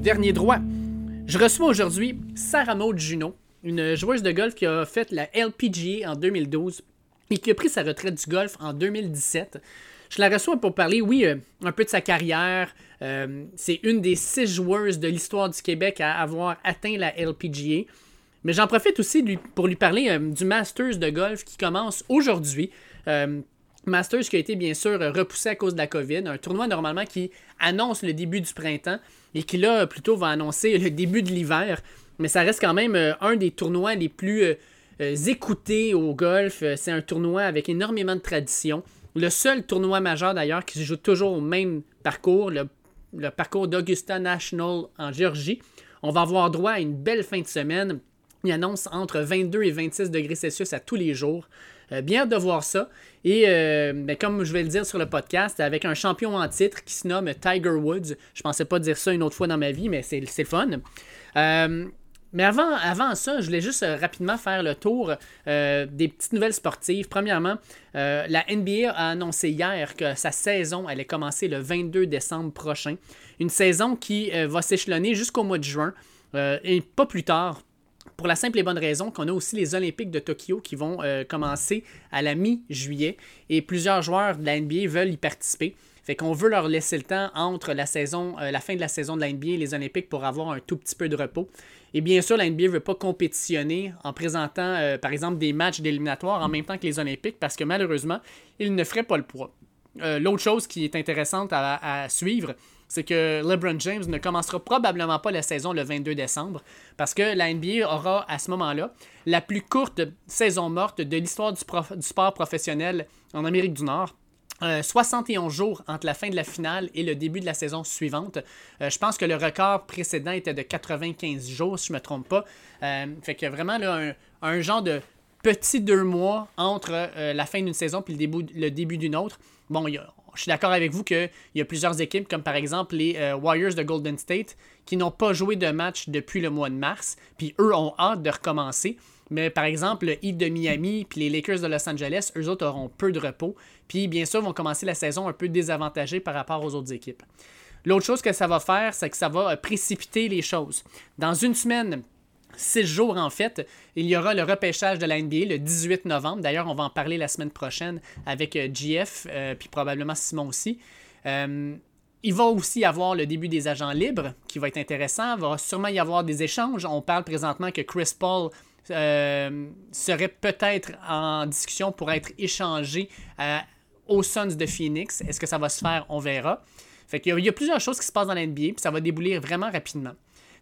Dernier Droit. Je reçois aujourd'hui Sarah Maud Juno, une joueuse de golf qui a fait la LPGA en 2012 et qui a pris sa retraite du golf en 2017. Je la reçois pour parler, oui, euh, un peu de sa carrière. Euh, c'est une des six joueuses de l'histoire du Québec à avoir atteint la LPGA. Mais j'en profite aussi pour lui parler euh, du Masters de golf qui commence aujourd'hui. Masters qui a été bien sûr repoussé à cause de la COVID, un tournoi normalement qui annonce le début du printemps et qui là plutôt va annoncer le début de l'hiver. Mais ça reste quand même un des tournois les plus écoutés au golf. C'est un tournoi avec énormément de tradition. Le seul tournoi majeur d'ailleurs qui se joue toujours au même parcours, le, parcours d'Augusta National en Géorgie. On va avoir droit à une belle fin de semaine. Il annonce entre 22 et 26 degrés Celsius à tous les jours. Euh, bien de voir ça. Et euh, ben, comme je vais le dire sur le podcast, avec un champion en titre qui se nomme Tiger Woods. Je pensais pas dire ça une autre fois dans ma vie, mais c'est fun. Euh, mais avant, ça, je voulais juste rapidement faire le tour des petites nouvelles sportives. Premièrement, la NBA a annoncé hier que sa saison allait commencer le 22 décembre prochain. Une saison qui va s'échelonner jusqu'au mois de juin et pas plus tard. Pour la simple et bonne raison qu'on a aussi les Olympiques de Tokyo qui vont commencer à la mi-juillet et plusieurs joueurs de la NBA veulent y participer. Fait qu'on veut leur laisser le temps entre la la fin de la saison de la NBA et les Olympiques pour avoir un tout petit peu de repos. Et bien sûr, la NBA ne veut pas compétitionner en présentant, euh, par exemple, des matchs d'éliminatoire en même temps que les Olympiques parce que malheureusement, ils ne feraient pas le poids. Euh, l'autre chose qui est intéressante à, suivre, c'est que LeBron James ne commencera probablement pas la saison le 22 décembre parce que la NBA aura à ce moment-là la plus courte saison morte de l'histoire du sport professionnel en Amérique du Nord. 71 euh, jours entre la fin de la finale et le début de la saison suivante. Euh, je pense que le record précédent était de 95 jours, si je ne me trompe pas. Euh, fait que vraiment un, genre de petit deux mois entre la fin d'une saison et le début, le début d'une autre. Bon, je suis d'accord avec vous qu'il y a plusieurs équipes, comme par exemple les Warriors de Golden State, qui n'ont pas joué de match depuis le mois de mars, puis eux ont hâte de recommencer. Mais par exemple, le Heat de Miami puis les Lakers de Los Angeles, eux autres auront peu de repos. Puis bien sûr, vont commencer la saison un peu désavantagés par rapport aux autres équipes. L'autre chose que ça va faire, c'est que ça va euh, précipiter les choses. Dans une semaine, six jours en fait, il y aura le repêchage de la NBA le 18 novembre. D'ailleurs, on va en parler la semaine prochaine avec euh, GF, euh, puis probablement Simon aussi. il va aussi y avoir le début des agents libres qui va être intéressant. Il va sûrement y avoir des échanges. On parle présentement que Chris Paul euh, serait peut-être en discussion pour être échangé euh, aux Suns de Phoenix. Est-ce que ça va se faire? On verra. Fait qu'il y, a plusieurs choses qui se passent dans la NBA, puis ça va débouler vraiment rapidement.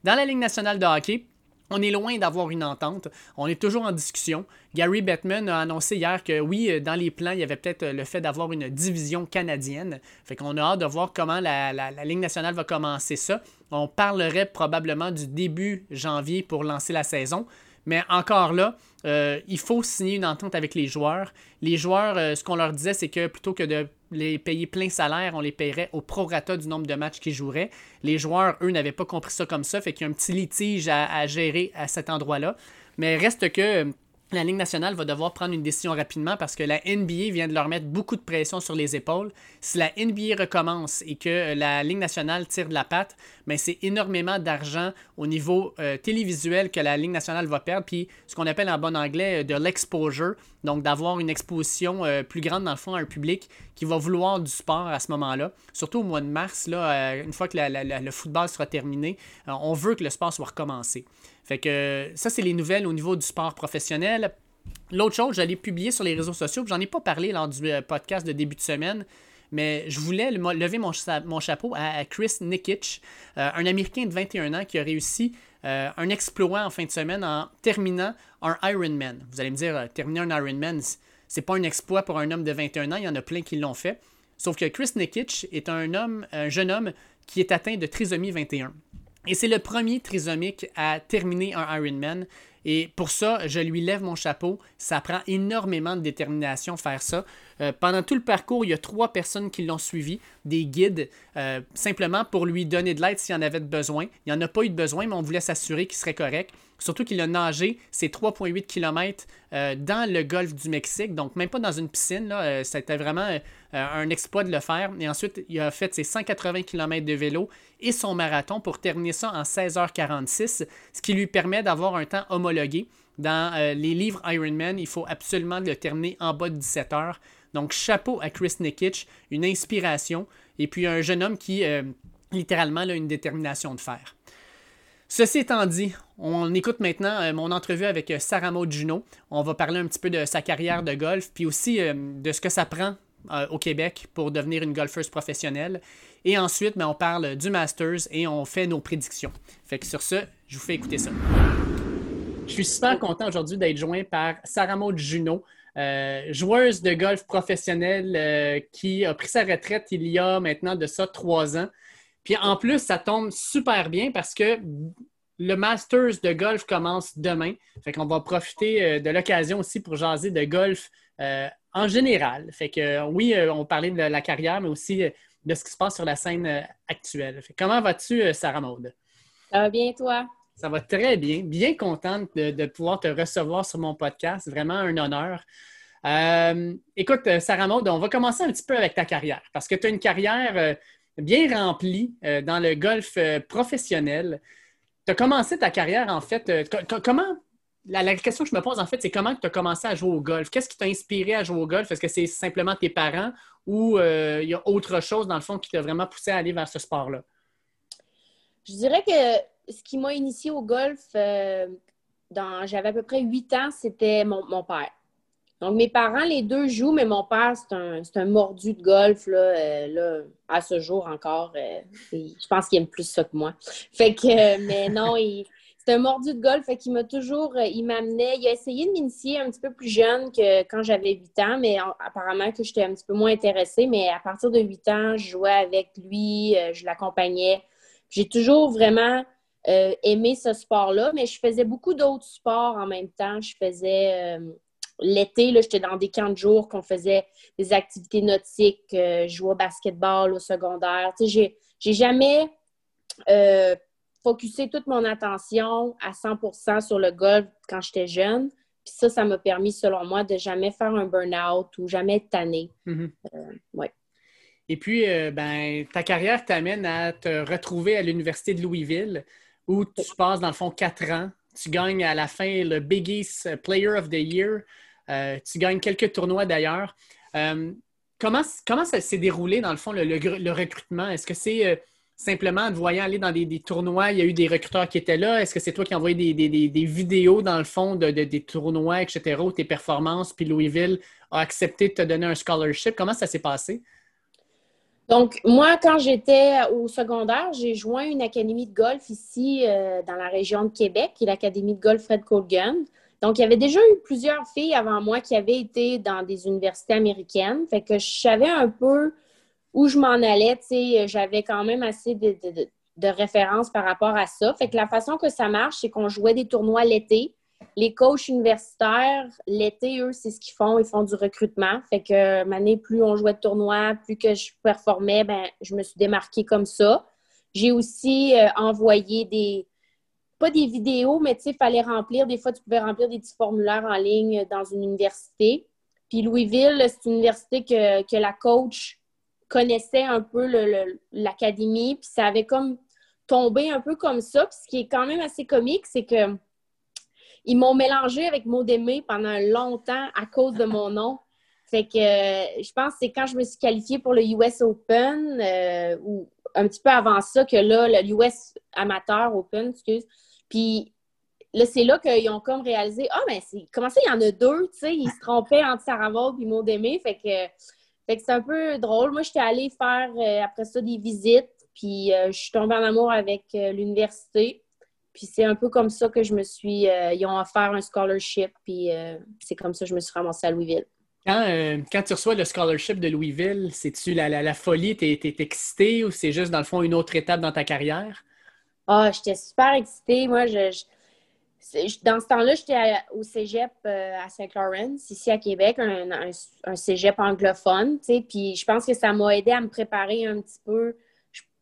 Dans la Ligue nationale de hockey, on est loin d'avoir une entente. On est toujours en discussion. Gary Bettman a annoncé hier que oui, dans les plans, il y avait peut-être le fait d'avoir une division canadienne. Fait qu'on a hâte de voir comment la, la, Ligue nationale va commencer ça. On parlerait probablement du début janvier pour lancer la saison. Mais encore là, euh, il faut signer une entente avec les joueurs. Les joueurs, euh, ce qu'on leur disait, c'est que plutôt que de les payer plein salaire, on les paierait au prorata du nombre de matchs qu'ils joueraient. Les joueurs, eux, n'avaient pas compris ça comme ça, fait qu'il y a un petit litige à gérer à cet endroit-là. Mais reste que la Ligue nationale va devoir prendre une décision rapidement parce que la NBA vient de leur mettre beaucoup de pression sur les épaules. Si la NBA recommence et que la Ligue nationale tire de la patte, ben c'est énormément d'argent au niveau euh, télévisuel que la Ligue nationale va perdre. Puis ce qu'on appelle en bon anglais euh, de l'exposure, donc d'avoir une exposition euh, plus grande dans le fond à un public qui va vouloir du sport à ce moment-là. Surtout au mois de mars, là, une fois que le football sera terminé, on veut que le sport soit recommencé. Fait que ça, c'est les nouvelles au niveau du sport professionnel. L'autre chose, j'allais publier sur les réseaux sociaux, j'en ai pas parlé lors du euh, podcast de début de semaine, mais je voulais lever mon, chapeau à, Chris Nikic, euh, un Américain de 21 ans qui a réussi euh, un exploit en fin de semaine en terminant un Ironman. Vous allez me dire, terminer un Ironman, c'est pas un exploit pour un homme de 21 ans, il y en a plein qui l'ont fait. Sauf que Chris Nikic est un homme, un jeune homme qui est atteint de trisomie 21. Et c'est le premier trisomique à terminer un Ironman. Et pour ça, je lui lève mon chapeau. Ça prend énormément de détermination faire ça. Euh, pendant tout le parcours, il y a trois personnes qui l'ont suivi, des guides, euh, simplement pour lui donner de l'aide s'il en avait besoin. Il n'y en a pas eu de besoin, mais on voulait s'assurer qu'il serait correct. Surtout qu'il a nagé ses 3,8 km dans le golfe du Mexique, donc même pas dans une piscine. Là, c'était vraiment un exploit de le faire. Et ensuite, il a fait ses 180 km de vélo et son marathon pour terminer ça en 16h46, ce qui lui permet d'avoir un temps homologué. Dans les livres Ironman, il faut absolument le terminer en bas de 17 h Donc, chapeau à Chris Nikic, une inspiration. Et puis, un jeune homme qui, littéralement, a une détermination de faire. Ceci étant dit, on écoute maintenant euh, mon entrevue avec euh, Sarah Maud Juno. On va parler un petit peu de sa carrière de golf, puis aussi euh, de ce que ça prend au Québec pour devenir une golfeuse professionnelle. Et ensuite, ben, on parle du Masters et on fait nos prédictions. Fait que sur ce, je vous fais écouter ça. Je suis super content aujourd'hui d'être joint par Sarah Maud Juno, joueuse de golf professionnelle qui a pris sa retraite il y a maintenant de ça trois ans. Puis en plus, ça tombe super bien parce que le Masters de golf commence demain. Fait qu'on va profiter euh, de l'occasion aussi pour jaser de golf euh, en général. Fait que euh, oui, on parlait de la carrière, mais aussi de ce qui se passe sur la scène actuelle. comment vas-tu, Sarah Maude? Bien, toi? Ça va très bien. Bien contente de, pouvoir te recevoir sur mon podcast. Vraiment un honneur. écoute, Sarah Maude, on va commencer un petit peu avec ta carrière parce que tu as une carrière bien rempli euh, dans le golf euh, professionnel. Tu as commencé ta carrière, en fait, euh, comment... La, question que je me pose, en fait, c'est comment tu as commencé à jouer au golf? Qu'est-ce qui t'a inspiré à jouer au golf? Est-ce que c'est simplement tes parents ou il y a autre chose, dans le fond, qui t'a vraiment poussé à aller vers ce sport-là? Je dirais que ce qui m'a initié au golf, dans, j'avais à peu près huit ans, c'était mon, père. Donc, mes parents, les deux jouent, mais mon père, c'est un, un, mordu de golf, là, euh, là à ce jour encore. Euh, je pense qu'il aime plus ça que moi. Fait que, euh, mais non, c'est un mordu de golf, fait qu'il m'a toujours, il m'amenait, il a essayé de m'initier un petit peu plus jeune que quand j'avais 8 ans, mais apparemment que j'étais un petit peu moins intéressée, mais à partir de 8 ans, je jouais avec lui, je l'accompagnais. J'ai toujours vraiment aimé ce sport-là, mais je faisais beaucoup d'autres sports en même temps. Je faisais L'été, j'étais dans des camps de jour qu'on faisait des activités nautiques, euh, je jouais au basketball au secondaire. Tu sais, j'ai jamais euh, focusé toute mon attention à 100% sur le golf quand j'étais jeune. Puis ça, ça m'a permis, selon moi, de jamais faire un burn-out ou jamais être. Mm-hmm. Euh, Et puis, ben, ta carrière t'amène à te retrouver à l'Université de Louisville où tu passes, dans le fond, quatre ans. Tu gagnes à la fin le Biggest Player of the Year. Euh, tu gagnes quelques tournois d'ailleurs. Euh, comment, comment ça s'est déroulé, dans le fond, le, recrutement? Est-ce que c'est euh, simplement en te voyant aller dans des, tournois, il y a eu des recruteurs qui étaient là? Est-ce que c'est toi qui as envoyé des, vidéos, dans le fond, de, des tournois, etc., ou tes performances, puis Louisville a accepté de te donner un scholarship? Comment ça s'est passé? Donc, moi, quand j'étais au secondaire, j'ai joint une académie de golf ici dans la région de Québec, qui est l'Académie de golf Fred Colgan. Donc, il y avait déjà eu plusieurs filles avant moi qui avaient été dans des universités américaines. Fait que je savais un peu où je m'en allais. J'avais quand même assez de, références par rapport à ça. Fait que la façon que ça marche, c'est qu'on jouait des tournois l'été. Les coachs universitaires, l'été, eux, c'est ce qu'ils font. Ils font du recrutement. Fait que, année, plus on jouait de tournois, plus que je performais, ben, je me suis démarquée comme ça. J'ai aussi euh, envoyé des, pas des vidéos, mais tu sais, il fallait remplir. Des fois, tu pouvais remplir des petits formulaires en ligne dans une université. Puis Louisville, c'est une université que, la coach connaissait un peu l'académie, puis ça avait comme tombé un peu comme ça. Puis ce qui est quand même assez comique, c'est que ils m'ont mélangé avec Maudémé pendant longtemps à cause de mon nom. Fait que je pense que c'est quand je me suis qualifiée pour le US Open, euh, ou un petit peu avant ça, que là, le US Amateur Open, excuse, puis là, c'est là qu'ils ont comme réalisé Ah, mais c'est comment ça, il y en a deux, tu sais, ils se trompaient entre Maud et Maud Fait que, c'est un peu drôle. Moi, j'étais allée faire euh, après ça des visites, puis euh, je suis tombée en amour avec euh, l'université. Puis c'est un peu comme ça que je me suis. ils ont offert un scholarship, puis c'est comme ça que je me suis ramassée à Louisville. Quand, quand, tu reçois le scholarship de Louisville, c'est-tu la, la, folie? T'es es, excitée ou c'est juste, dans le fond, une autre étape dans ta carrière? Ah, j'étais super excitée. Moi, je, dans ce temps-là, j'étais au cégep euh, à Saint-Laurent, ici à Québec, un, un, cégep anglophone. Puis je pense que ça m'a aidé à me préparer un petit peu.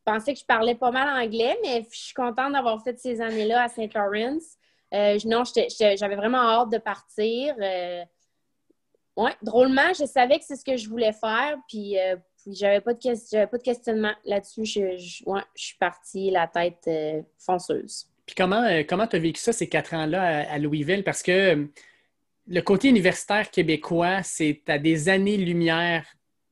Je pensais que je parlais pas mal anglais, mais je suis contente d'avoir fait ces années-là à Saint-Laurent. Euh, non, j'avais vraiment hâte de partir. Euh, oui, drôlement, je savais que c'est ce que je voulais faire, puis, euh, j'avais pas, de pas de questionnement là-dessus. Je, je, suis partie la tête fonceuse. Puis comment comment tu as vécu ça ces quatre ans-là à, Louisville? Parce que le côté universitaire québécois, c'est à des années-lumière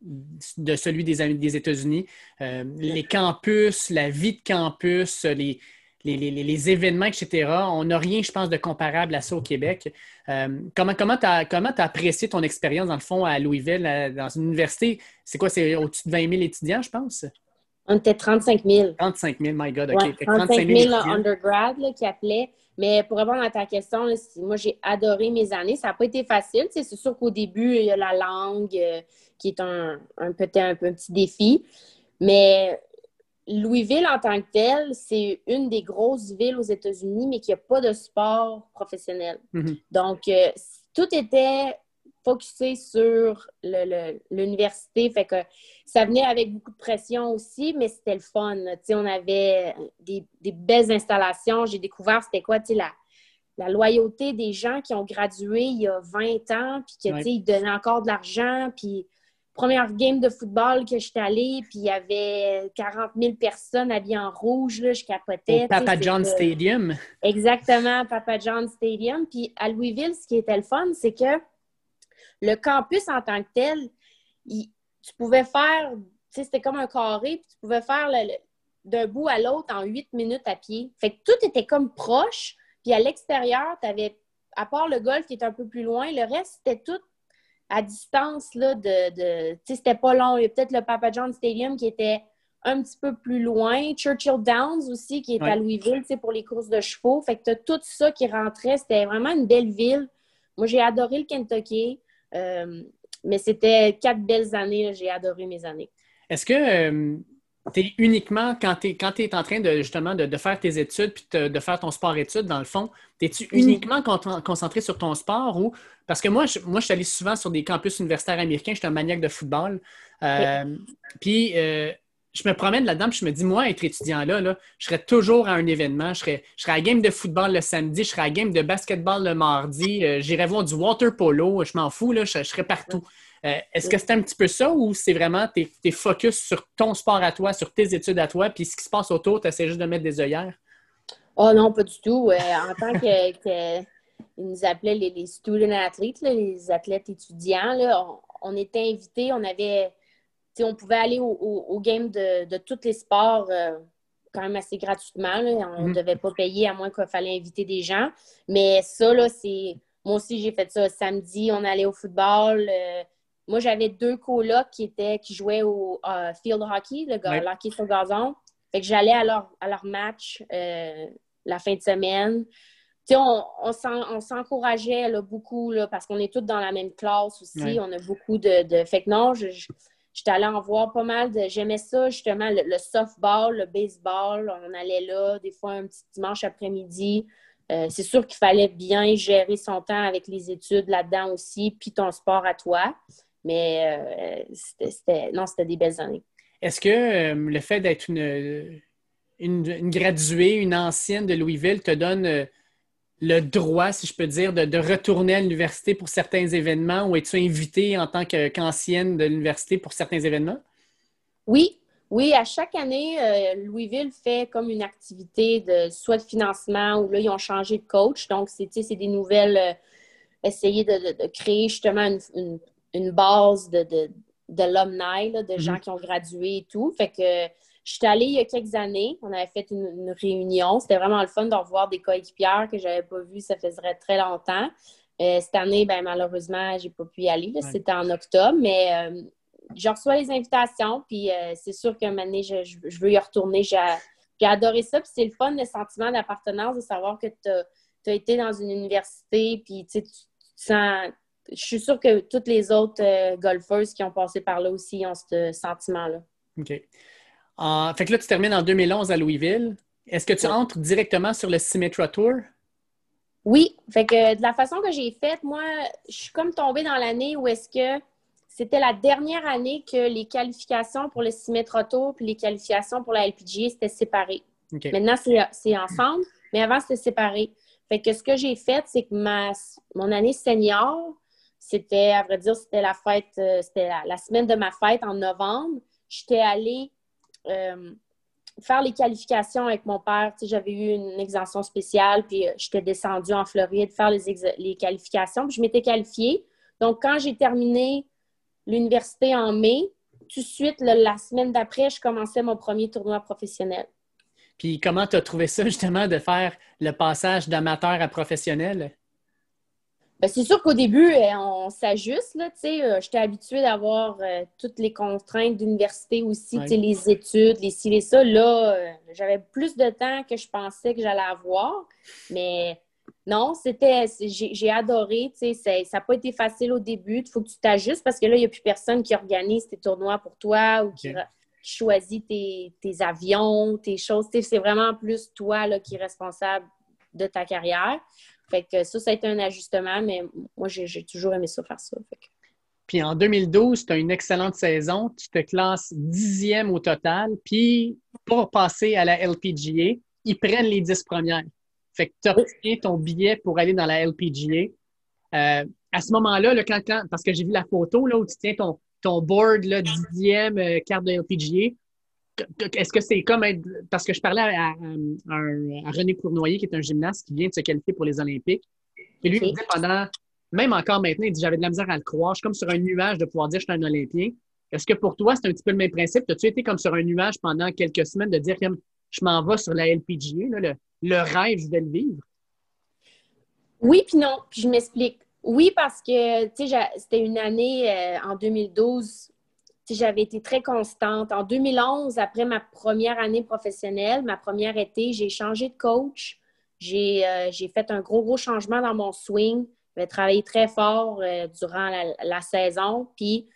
de celui des, des États-Unis. les campus, la vie de campus, les, les, événements, etc. On n'a rien, je pense, de comparable à ça au Québec. Euh, comment comment tu as, as, apprécié ton expérience, dans le fond, à Louisville, dans une université? C'est quoi, c'est au-dessus de 20 000 étudiants, je pense? On était 35 000. 35 000, my God, OK. 35 000, undergrad qui appelaient. Mais pour répondre à ta question, moi, j'ai adoré mes années. Ça n'a pas été facile. C'est sûr qu'au début, il y a la langue euh, qui est un, un, petit, un petit défi. Mais Louisville, en tant que tel, c'est une des grosses villes aux États-Unis, mais qui n'a pas de sport professionnel. Mhm. Donc, euh, tout était focusé sur l'université. Fait que ça venait avec beaucoup de pression aussi, mais c'était le fun. on avait des, belles installations. J'ai découvert c'était quoi la, la loyauté des gens qui ont gradué il y a 20 ans, puis qu'ils donnaient encore de l'argent, puis première game de football que j'étais allée, puis il y avait 40 000 personnes habillées en rouge, là, je capotais. Papa John Stadium. Exactement, Papa John Stadium. Puis à Louisville, ce qui était le fun, c'est que le campus en tant que tel, tu pouvais faire, tu sais, c'était comme un carré, puis tu pouvais faire d'un bout à l'autre en huit minutes à pied. Fait que tout était comme proche, puis à l'extérieur, tu avais, à part le golf qui est un peu plus loin, le reste, c'était tout à distance là, de. de tu sais, c'était pas long. Il y a peut-être le Papa John Stadium qui était un petit peu plus loin. Churchill Downs aussi, qui est à Louisville, tu sais, pour les courses de chevaux. Fait que tu tout ça qui rentrait. C'était vraiment une belle ville. Moi, j'ai adoré le Kentucky. Euh, mais c'était quatre belles années. J'ai adoré mes années. Est-ce que euh, tu es uniquement, quand tu es, en train de justement de, faire tes études puis de, faire ton sport-études, dans le fond, es-tu mhm. uniquement concentré sur ton sport ou. Parce que moi, je, moi, je suis allé souvent sur des campus universitaires américains, je suis un maniaque de football. Euh, puis euh, je me promène là-dedans, puis je me dis, moi, être étudiant là, là, je serais toujours à un événement. Je serais, je serais à la game de football le samedi, je serais à la game de basketball le mardi, euh, j'irais voir du water polo, je m'en fous, là, je, serais partout. Euh, est-ce que c'est un petit peu ça ou c'est vraiment tes, focus sur ton sport à toi, sur tes études à toi, puis ce qui se passe autour, tu essaies juste de mettre des œillères? Oh non, pas du tout. Euh, en tant que, nous appelaient les, student athletes, les athlètes étudiants, on, était invités, on avait, on pouvait aller au, au, game de, tous les sports euh, quand même assez gratuitement. On ne mhm. devait pas payer à moins qu'il fallait inviter des gens. Mais ça, là, c'est. Moi aussi, j'ai fait ça samedi. On allait au football. Moi, j'avais deux colocs qui étaient qui jouaient au euh, field hockey, le, hockey sur gazon. Fait que j'allais à leur, à leur match euh, la fin de semaine. On, on s'encourageait beaucoup là, parce qu'on est tous dans la même classe aussi. On a beaucoup de, de... Fait que non, je, j'étais allée en voir pas mal. De... J'aimais ça, justement, le, softball, le baseball. On allait là, des fois, un petit dimanche après-midi. Euh, c'est sûr qu'il fallait bien gérer son temps avec les études là-dedans aussi, puis ton sport à toi. Mais euh, c'était, non, c'était des belles années. Est-ce que euh, le fait d'être une, une, graduée, une ancienne de Louisville te donne le droit, si je peux dire, de, retourner à l'université pour certains événements ou es-tu invitée en tant qu'ancienne de l'université pour certains événements? Oui, oui, à chaque année, Louisville fait comme une activité de soit de financement ou là, ils ont changé de coach. Donc, c'est des nouvelles, essayer de, créer justement une, une base de, de, d'alumni, de, gens mhm. qui ont gradué et tout. Fait que je suis allée il y a quelques années. On avait fait une, réunion. C'était vraiment le fun de revoir des coéquipières que je n'avais pas vues, ça faisait très longtemps. Euh, cette année, ben, malheureusement, je n'ai pas pu y aller. C'était en octobre, mais euh, je reçois les invitations. Puis euh, c'est sûr qu'un moment donné, je, veux y retourner. J'ai, adoré ça. Puis c'est le fun, le sentiment d'appartenance, de savoir que tu as, été dans une université. Puis tu, tu sens je suis sûre que toutes les autres golfeuses qui ont passé par là aussi ont ce sentiment-là. OK. Fait que là, tu termines en 2011 à Louisville. Est-ce que tu entres directement sur le Symmetra Tour? Oui. Fait que de la façon que j'ai faite, moi, je suis comme tombée dans l'année où est-ce que c'était la dernière année que les qualifications pour le Symmetra Tour et les qualifications pour la LPGA, c'était séparé. Maintenant, c'est ensemble, mais avant, c'était séparé Fait que ce que j'ai fait, c'est que ma, mon année senior, c'était, à vrai dire, c'était la fête, euh, c'était la, semaine de ma fête en novembre. J'étais allée euh, faire les qualifications avec mon père. j'avais eu une exemption spéciale, puis euh, j'étais descendue en Floride faire les, les qualifications. Puis je m'étais qualifiée. Donc, quand j'ai terminé l'université en mai, tout de suite, la semaine d'après, je commençais mon premier tournoi professionnel. Puis comment tu as trouvé ça, justement, de faire le passage d'amateur à professionnel? Ben, c'est sûr qu'au début, euh, on s'ajuste. Euh, j'étais habituée d'avoir euh, toutes les contraintes d'université aussi, les études, les ci, les ça. Là, j'avais plus de temps que je pensais que j'allais avoir. Mais non, c'était. J'ai adoré. Ça n'a pas été facile au début. Il faut que tu t'ajustes parce que là, il n'y a plus personne qui organise tes tournois pour toi ou qui, choisit tes, avions, tes choses. C'est vraiment plus toi là, qui est responsable de ta carrière. Fait que ça, ça a été un ajustement, mais moi, j'ai toujours aimé ça faire ça. Puis en 2012, tu as une excellente saison. Tu te classes dixième au total. Puis pour passer à la LPGA, ils prennent les dix premières. Fait que tu obtiens ton billet pour aller dans la LPGA. Euh, à ce moment-là, le quand, parce que j'ai vu la photo là, où tu tiens ton, ton board, là, dixième euh, carte de LPGA, est-ce que c'est comme être. Parce que je parlais à, René Cournoyer, qui est un gymnaste qui vient de se qualifier pour les Olympiques. Et lui, il dit pendant. Même encore maintenant, il dit j'avais de la misère à le croire. Je suis comme sur un nuage de pouvoir dire je suis un Olympien. Est-ce que pour toi, c'est un petit peu le même principe? As-tu été comme sur un nuage pendant quelques semaines de dire que je m'en vais sur la LPGA, le, le, rêve, je vais le vivre? Oui, puis non. Puis je m'explique. Oui, parce que c'était une année euh, en 2012 j'avais été très constante. En 2011, après ma première année professionnelle, ma première été, j'ai changé de coach. Euh, j'ai fait un gros, gros changement dans mon swing. J'ai travaillé très fort euh, durant la, saison. Puis,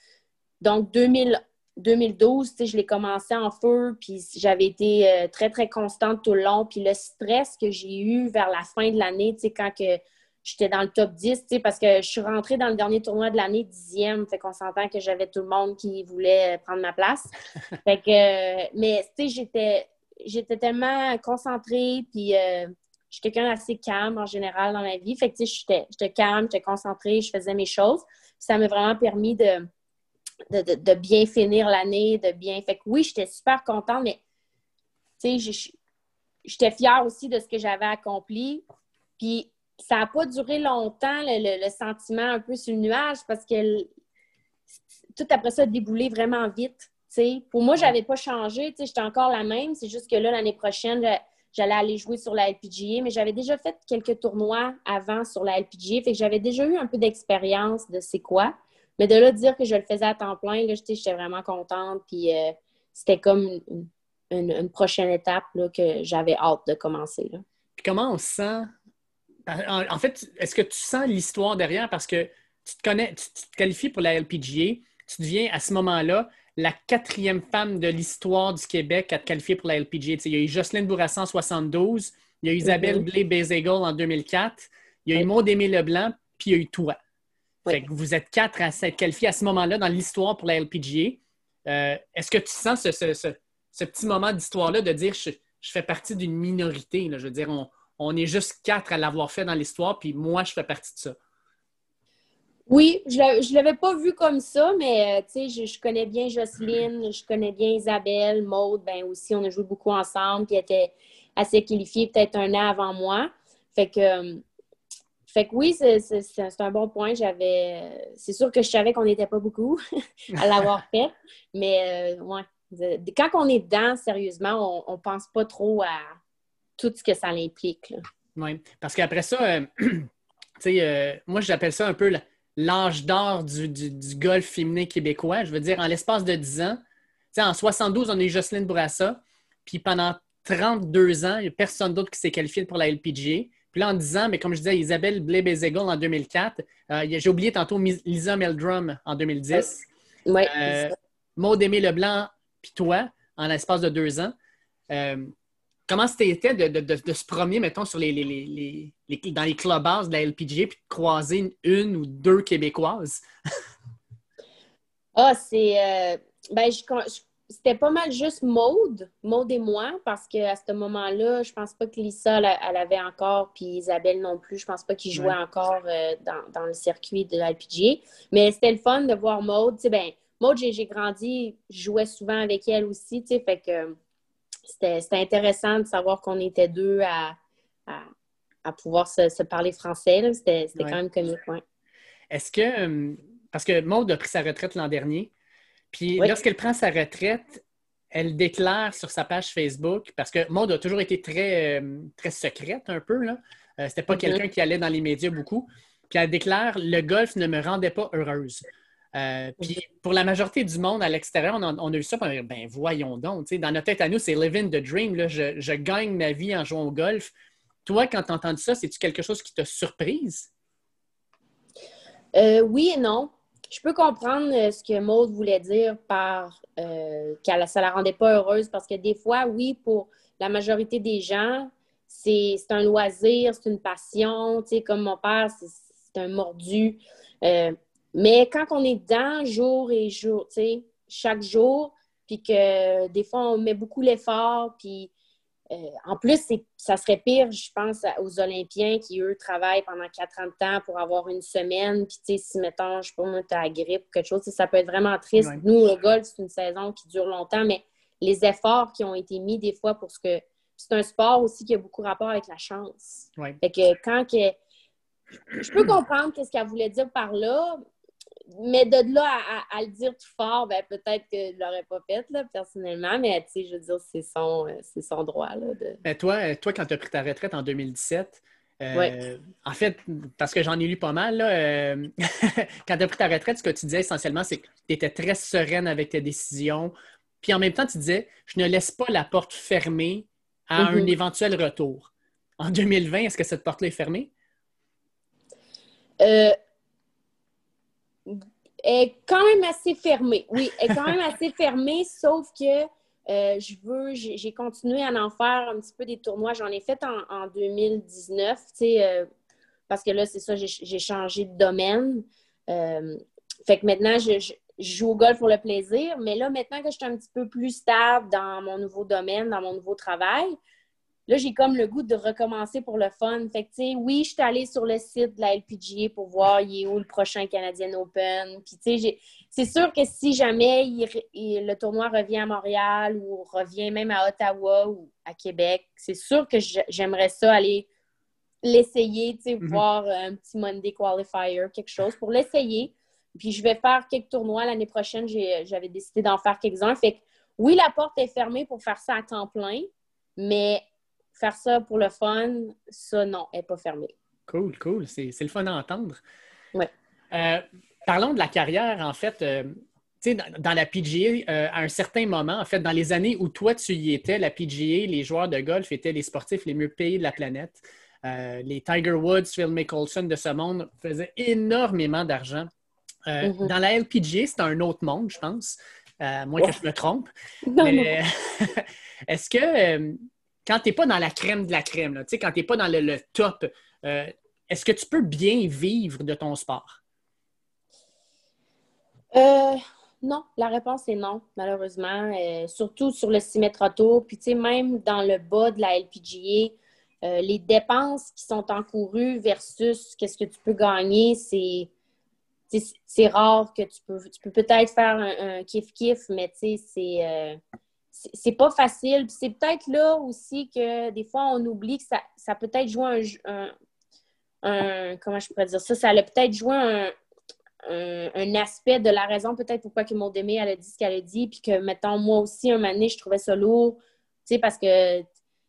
donc, 2000, 2012, je l'ai commencé en feu, puis j'avais été euh, très, très constante tout le long. Puis le stress que j'ai eu vers la fin de l'année, quand que j'étais dans le top 10, parce que je suis rentrée dans le dernier tournoi de l'année dixième. Fait qu'on s'entend que j'avais tout le monde qui voulait prendre ma place. fait que, mais tu sais, j'étais, j'étais tellement concentrée, puis euh, je suis quelqu'un d'assez calme en général dans la vie. Fait que tu sais, j'étais calme, j'étais concentrée, je faisais mes choses. ça m'a vraiment permis de, de, bien finir l'année, de bien. Fait que oui, j'étais super contente, mais tu sais, j'étais fière aussi de ce que j'avais accompli. Puis ça n'a pas duré longtemps, le, sentiment un peu sur le nuage, parce que tout après ça a déboulé vraiment vite. Pour moi, je n'avais pas changé. J'étais encore la même. C'est juste que là, l'année prochaine, j'allais aller jouer sur la LPGA, mais j'avais déjà fait quelques tournois avant sur la LPGA. Fait que j'avais déjà eu un peu d'expérience de c'est quoi. Mais de là, dire que je le faisais à temps plein, j'étais vraiment contente. Puis euh, c'était comme une, prochaine étape que j'avais hâte de commencer. Puis comment on se sent en, fait, est-ce que tu sens l'histoire derrière? Parce que tu te connais, tu, te qualifies pour la LPGA, tu deviens à ce moment-là la quatrième femme de l'histoire du Québec à te qualifier pour la LPGA. il y a eu Jocelyne Bourassa en 72, il y a eu Isabelle mm-hmm. Blais-Bézégol en 2004, il y a eu Maud Aimé Leblanc, puis il y a eu toi. vous êtes quatre à s'être qualifiés à ce moment-là dans l'histoire pour la LPGA. Euh, est-ce que tu sens ce, petit moment d'histoire-là de dire je, je fais partie d'une minorité? Là, je veux dire, on, on est juste quatre à l'avoir fait dans l'histoire, puis moi, je fais partie de ça. Oui, je ne l'avais pas vu comme ça, mais euh, je, connais bien Jocelyne, je connais bien Isabelle, Maude, ben aussi, on a joué beaucoup ensemble, puis elle était assez qualifiée peut-être un an avant moi. Fait que, euh, fait que oui, c'est un bon point. J'avais. C'est sûr que je savais qu'on n'était pas beaucoup à l'avoir fait, mais euh, ouais. Quand on est dedans, sérieusement, on ne pense pas trop à, tout ce que ça implique. Oui, parce qu'après ça, euh, sais, euh, moi j'appelle ça un peu l'âge d'or du, golf féminin québécois. Je veux dire, en l'espace de 10 ans, en 72, on a eu Jocelyne Bourassa, puis pendant 32 ans, il n'y a personne d'autre qui s'est qualifié pour la LPGA. Puis là, en 10 ans, mais comme je disais, Isabelle Blais-Bézégol en 2004. Euh, j'ai oublié tantôt Lisa Meldrum en 2010. Oui. Maud Aimé Leblanc, puis toi, en l'espace de deux ans comment c'était de, se promener, mettons, sur les, les, dans les clubhouses de la LPGA puis de croiser une, ou deux Québécoises? ah, c'est. Euh, ben, c'était pas mal juste Maude, Maude et moi, parce qu'à ce moment-là, je pense pas que Lisa, elle, avait encore, puis Isabelle non plus, je pense pas qu'ils jouaient encore euh, dans, le circuit de l'LPGA. Mais c'était le fun de voir Maude. Tu sais, ben, Maude, j'ai grandi, je jouais souvent avec elle aussi, tu sais, fait que c'était intéressant de savoir qu'on était deux à, pouvoir se, parler français. C'était quand même comique, Est-ce que, euh, parce que Maude a pris sa retraite l'an dernier, puis lorsqu'elle prend sa retraite, elle déclare sur sa page Facebook, parce que Maud a toujours été très, euh, très secrète un peu, là. Euh, c'était pas mm-hmm. quelqu'un qui allait dans les médias beaucoup. Puis elle déclare Le golf ne me rendait pas heureuse. Euh, puis pour la majorité du monde à l'extérieur, on, a eu ça, on ben voyons donc. Dans notre tête à nous, c'est living the dream. Là, je, gagne ma vie en jouant au golf. Toi, quand tu entends ça, c'est-tu quelque chose qui t'a surprise? oui et non je peux comprendre euh, ce que Maud voulait dire par euh, que ça la rendait pas heureuse parce que des fois, oui, pour la majorité des gens, c'est un loisir, c'est une passion. Tu sais, comme mon père, c'est un mordu. Euh, mais quand on est dedans jour et jour, tu sais, chaque jour, puis que des fois, on met beaucoup l'effort, puis euh, en plus, ça serait pire, je pense, aux Olympiens qui, eux, travaillent pendant quatre ans de temps pour avoir une semaine. Puis, tu sais, si, mettons, je sais pas, tu as la grippe ou quelque chose, ça peut être vraiment triste. Nous, le golf, c'est une saison qui dure longtemps, mais les efforts qui ont été mis des fois pour ce que. C'est un sport aussi qui a beaucoup rapport avec la chance. Fait que quand que. Je peux comprendre ce qu'elle voulait dire par là, mais de là à, le dire tout fort, ben, peut-être que je ne l'aurais pas fait, là, personnellement, mais tu sais, je veux dire, c'est son, euh, son droit. Là, de... Ben, toi, euh, toi, quand tu as pris ta retraite en 2017, euh, En fait, parce que j'en ai lu pas mal, là, quand tu as pris ta retraite, ce que tu disais essentiellement, c'est que tu étais très sereine avec tes décisions. Puis en même temps, tu disais, je ne laisse pas la porte fermée à un mm-hmm. éventuel retour. En 2020, est-ce que cette porte-là est fermée? Euh, est quand même assez fermée. Oui, est quand même assez fermée, sauf que euh, je veux, j'ai continué à en faire un petit peu des tournois. J'en ai fait en, 2019, tu sais, euh, parce que là, c'est ça, j'ai changé de domaine. Euh, fait que maintenant, je, je, joue au golf pour le plaisir, mais là, maintenant que je suis un petit peu plus stable dans mon nouveau domaine, dans mon nouveau travail, là, j'ai comme le goût de recommencer pour le fun. Fait que, tu sais, oui, je suis allée sur le site de la LPGA pour voir il est où le prochain Canadian Open. Puis, tu sais, c'est sûr que si jamais le tournoi revient à Montréal ou revient même à Ottawa ou à Québec, c'est sûr que j'aimerais ça aller l'essayer, tu sais, mm-hmm. voir un petit Monday Qualifier, quelque chose pour l'essayer. Puis, je vais faire quelques tournois l'année prochaine. J'avais décidé d'en faire quelques-uns. Fait que, oui, la porte est fermée pour faire ça à temps plein, mais faire ça pour le fun, ça, non, elle n'est pas fermée. Cool, cool. C'est le fun à entendre. Ouais. Euh, parlons de la carrière, en fait. Euh, tu sais, dans, la PGA, euh, à un certain moment, en fait, dans les années où toi, tu y étais, la PGA, les joueurs de golf étaient les sportifs les mieux payés de la planète. les Tiger Woods, Phil Mickelson de ce monde faisaient énormément d'argent. Mm-hmm. Dans la LPGA, c'est un autre monde, je pense. moi que je me trompe. Est-ce que quand tu n'es pas dans la crème de la crème, quand tu n'es pas dans le, top, euh, est-ce que tu peux bien vivre de ton sport? Euh, non, la réponse est non, malheureusement. Euh, surtout sur le 6 mètres tour. Puis, tu sais, même dans le bas de la LPGA, les dépenses qui sont encourues versus qu'est-ce que tu peux gagner, c'est c'est rare que tu peux tu peux peut-être faire un kiff-kiff, mais tu sais, c'est c'est pas facile. C'est peut-être là aussi que des fois, on oublie que ça, ça peut être jouer un, Comment je pourrais dire ça? Ça a peut-être joué un, un, aspect de la raison peut-être pourquoi que mon elle a dit ce qu'elle a dit, puis que, mettons, moi aussi, un moment donné, je trouvais ça lourd, tu sais, parce que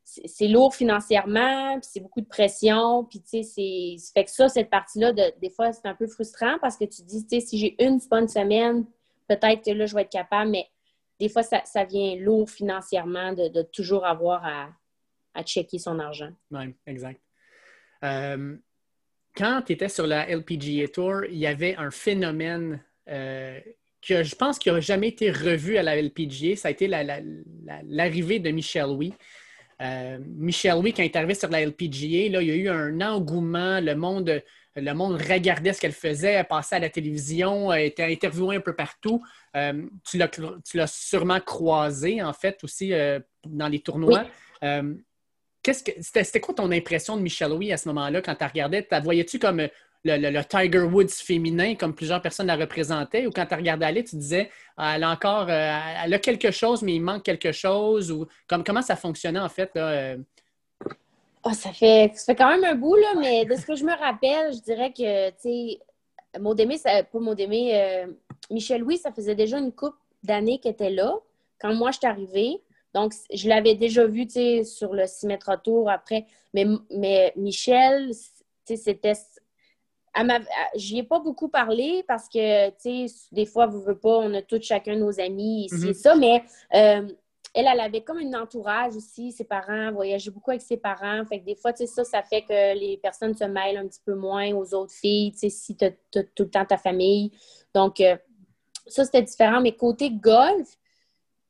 c'est lourd financièrement, puis c'est beaucoup de pression, puis tu sais, c'est... fait que ça, cette partie-là, des fois, c'est un peu frustrant parce que tu dis, tu sais, si j'ai une bonne semaine, peut-être que là, je vais être capable, mais des fois, ça, vient lourd financièrement de, toujours avoir à, checker son argent. Oui, exact. Euh, quand tu étais sur la LPGA Tour, il y avait un phénomène euh, que je pense qu'il n'a jamais été revu à la LPGA. Ça a été l'arrivée de Michel Louis. Euh, Michel Louis, quand il est arrivé sur la LPGA, là, il y a eu un engouement. Le monde le monde regardait ce qu'elle faisait, elle passait à la télévision, elle était interviewée un peu partout. Euh, tu l'as sûrement croisée, en fait, aussi euh, dans les tournois. Euh, qu'est-ce que C'était quoi ton impression de Michelle Louis à ce moment-là quand tu regardais? Voyais-tu comme le, Tiger Woods féminin, comme plusieurs personnes la représentaient, ou quand tu regardais aller, tu disais ah, elle a encore elle a quelque chose, mais il manque quelque chose, ou comme, comment ça fonctionnait en fait? Oh, ça, fait, ça fait quand même un bout, là, mais de ce que je me rappelle, je dirais que, tu sais, Maudémé, pas Maudémé, euh, Michel Louis, ça faisait déjà une couple d'années qu'elle était là, quand moi, je suis arrivée. Donc, je l'avais déjà vu, tu sais, sur le 6 mètres tour après. Mais, mais Michel, tu sais, c'était... J'y ai pas beaucoup parlé parce que, tu sais, des fois, vous ne pas, on a tous chacun nos amis ici et mm-hmm. ça, mais... Euh, elle, elle avait comme un entourage aussi, ses parents voyageaient beaucoup avec ses parents. Fait que des fois, tu sais, ça, ça fait que les personnes se mêlent un petit peu moins aux autres filles, tu sais, si tu as, tout le temps ta famille. Donc, euh, ça, c'était différent. Mais côté golf,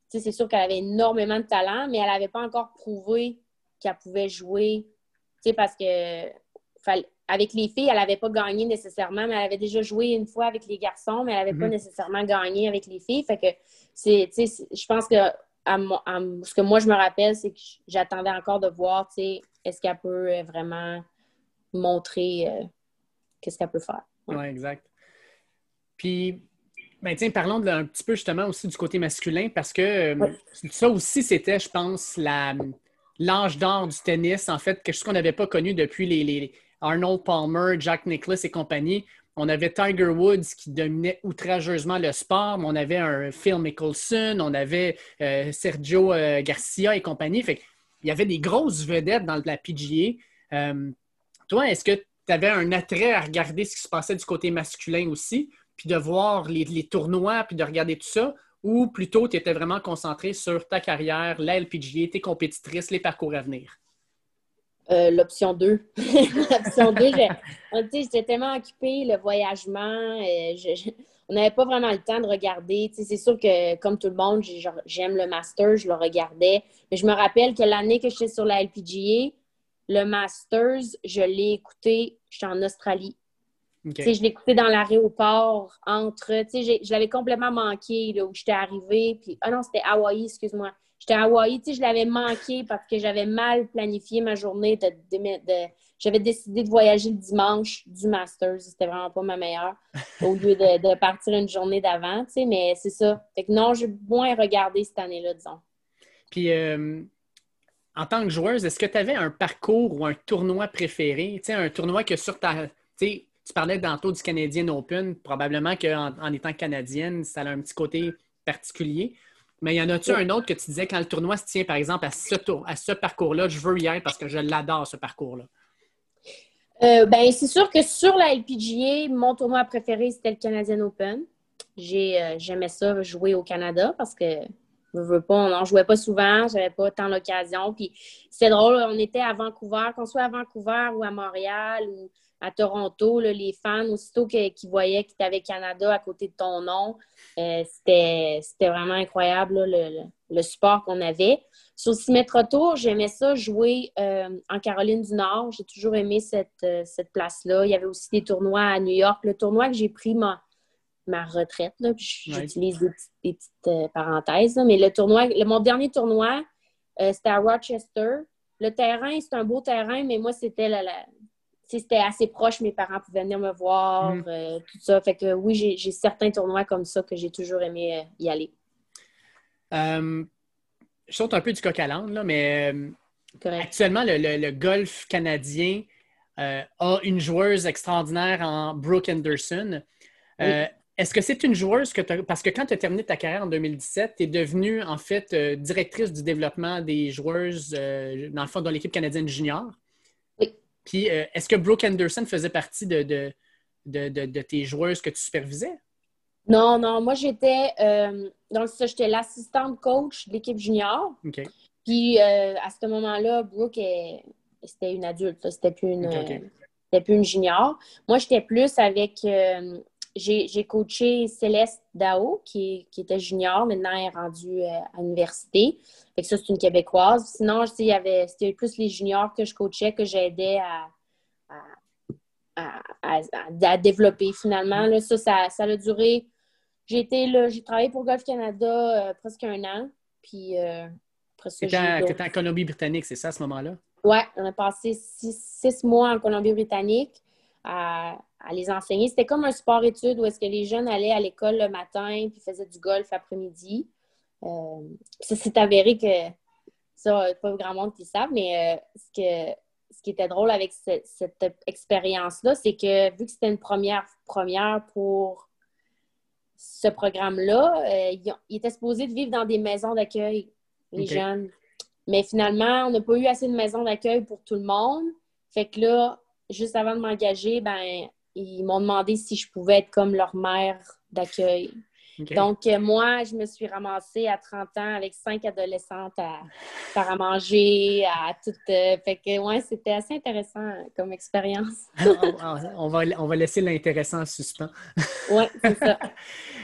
tu sais, c'est sûr qu'elle avait énormément de talent, mais elle n'avait pas encore prouvé qu'elle pouvait jouer, tu sais, parce que avec les filles, elle n'avait pas gagné nécessairement, mais elle avait déjà joué une fois avec les garçons, mais elle n'avait pas mm-hmm. nécessairement gagné avec les filles. Fait que c'est, je pense que ce que moi, je me rappelle, c'est que j'attendais encore de voir, tu sais, est-ce qu'elle peut euh, vraiment montrer euh, qu'est-ce qu'elle peut faire. Oui, exact. Puis, ben, tiens, parlons de, un petit peu justement aussi du côté masculin, parce que euh, ça aussi, c'était, je pense, l'âge d'or du tennis, en fait, quelque chose qu'on n'avait pas connu depuis les, Arnold Palmer, Jack Nicklaus et compagnie. On avait Tiger Woods qui dominait outrageusement le sport, mais on avait un Phil Mickelson, on avait euh, Sergio euh, Garcia et compagnie. Fait il y avait des grosses vedettes dans la PGA. Euh, toi, est-ce que tu avais un attrait à regarder ce qui se passait du côté masculin aussi, puis de voir les, tournois, puis de regarder tout ça, ou plutôt tu étais vraiment concentré sur ta carrière, la LPGA, tes compétitrices, les parcours à venir? Euh, l'option 2. L'option 2, j'étais tellement occupée, le voyagement, euh, on n'avait pas vraiment le temps de regarder. C'est sûr que, comme tout le monde, j'aime le Master, je le regardais. Mais je me rappelle que l'année que j'étais sur la LPGA, le Masters, je l'ai écouté, j'étais en Australie. Je l'ai écouté dans l'aéroport, entre. Je l'avais complètement manqué là, où j'étais arrivée. Puis, ah non, c'était Hawaï, excuse-moi. J'étais à Hawaï, tu sais, je l'avais manqué parce que j'avais mal planifié ma journée. De, j'avais décidé de voyager le dimanche du Masters. C'était vraiment pas ma meilleure. au lieu de, partir une journée d'avant, tu sais, mais c'est ça. Fait que non, j'ai moins regardé cette année-là, disons. Puis, euh, en tant que joueuse, est-ce que tu avais un parcours ou un tournoi préféré? Tu sais, un tournoi que sur ta. Tu parlais tantôt du Canadian Open. Probablement qu'en en étant canadienne, ça a un petit côté particulier. Mais y en a-tu un autre que tu disais quand le tournoi se tient, par exemple, à ce, tour, à ce parcours-là, je veux y être parce que je l'adore, ce parcours-là? Euh, ben, c'est sûr que sur la LPGA, mon tournoi préféré, c'était le Canadian Open. Euh, j'aimais ça jouer au Canada parce que je veux pas, on n'en jouait pas souvent, j'avais pas tant l'occasion. Puis c'est drôle, on était à Vancouver, qu'on soit à Vancouver ou à Montréal ou à Toronto, les fans, aussitôt qu'ils voyaient que tu avais Canada à côté de ton nom, euh, c'était vraiment incroyable le, support qu'on avait. Sur le 6 mètres tour, j'aimais ça jouer euh, en Caroline du Nord. J'ai toujours aimé cette, euh, cette place-là. Il y avait aussi des tournois à New York. Le tournoi que j'ai pris ma, ma retraite, j'utilise des, petites parenthèses, mais le tournoi, mon dernier tournoi, c'était à Rochester. Le terrain, c'est un beau terrain, mais moi, c'était la, c'était assez proche, mes parents pouvaient venir me voir, mm. euh, tout ça. Fait que oui, j'ai certains tournois comme ça que j'ai toujours aimé euh, y aller. Euh, je saute un peu du coq à l'âne, mais actuellement, le, golf canadien a une joueuse extraordinaire en Brooke Anderson. Est-ce que c'est une joueuse que tu Parce que quand tu as terminé ta carrière en 2017, tu es devenue en fait directrice du développement des joueuses, dans le fond, dans l'équipe canadienne junior? Puis, euh, est-ce que Brooke Anderson faisait partie de, de, tes joueuses que tu supervisais? Non, non. Moi, j'étais euh, donc j'étais l'assistante coach de l'équipe junior. Puis euh, à ce moment-là, Brooke, c'était une adulte. C'était plus une, plus une junior. Moi, j'étais plus avec. J'ai coaché Céleste Dao, qui, était junior. Maintenant, elle est rendue à l'université. Fait que ça, c'est une Québécoise. Sinon, c'était plus les juniors que je coachais, que j'aidais à, à, développer finalement. Là, ça, ça, ça, a duré. J'ai été là, j'ai travaillé pour Golf Canada presque un an. Puis euh, après ça, étais en Colombie-Britannique, c'est ça à ce moment-là? Oui, on a passé six, mois en Colombie-Britannique à, les enseigner. C'était comme un sport-études où est-ce que les jeunes allaient à l'école le matin puis faisaient du golf après-midi. Euh, ça s'est avéré que ça, pas grand monde qui le savent, mais euh, ce, que, ce qui était drôle avec cette expérience-là, c'est que vu que c'était une première première pour ce programme-là, euh, ils, étaient supposés de vivre dans des maisons d'accueil, les jeunes. Mais finalement, on n'a pas eu assez de maisons d'accueil pour tout le monde. Fait que là, juste avant de m'engager, ben, ils m'ont demandé si je pouvais être comme leur mère d'accueil. Donc, euh, moi, je me suis ramassée à 30 ans avec cinq adolescentes à faire à manger, à tout. Euh, fait que, ouais, c'était assez intéressant comme expérience. on, va, on va laisser l'intéressant en suspens. oui, c'est ça.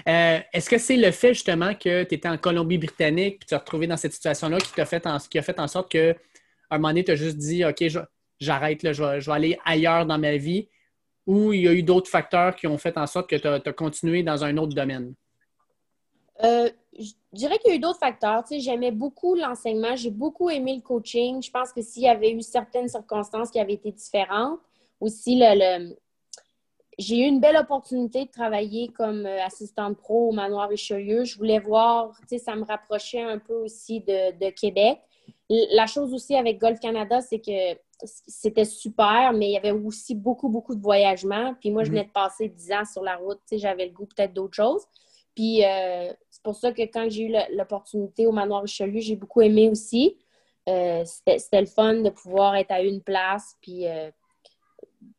Euh, est-ce que c'est le fait justement que tu étais en Colombie-Britannique et tu t'es retrouvé dans cette situation-là qui, t'a fait en, qui a fait en sorte que un moment donné, tu as juste dit OK, j'arrête, je, je, vais aller ailleurs dans ma vie ou il y a eu d'autres facteurs qui ont fait en sorte que tu as continué dans un autre domaine? Euh, je dirais qu'il y a eu d'autres facteurs. j'aimais beaucoup l'enseignement, j'ai beaucoup aimé le coaching. Je pense que s'il y avait eu certaines circonstances qui avaient été différentes, aussi le, j'ai eu une belle opportunité de travailler comme euh, assistante pro au Manoir Richelieu. Je voulais voir, tu sais, ça me rapprochait un peu aussi de, Québec. La chose aussi avec Golf Canada, c'est que c'était super, mais il y avait aussi beaucoup, beaucoup de voyagements. Puis moi, je mhm. venais de passer 10 ans sur la route. Tu sais, j'avais le goût peut-être d'autres choses. Puis euh, c'est pour ça que quand j'ai eu l'opportunité au Manoir Richelieu, j'ai beaucoup aimé aussi. Euh, c'était le fun de pouvoir être à une place. Puis, euh,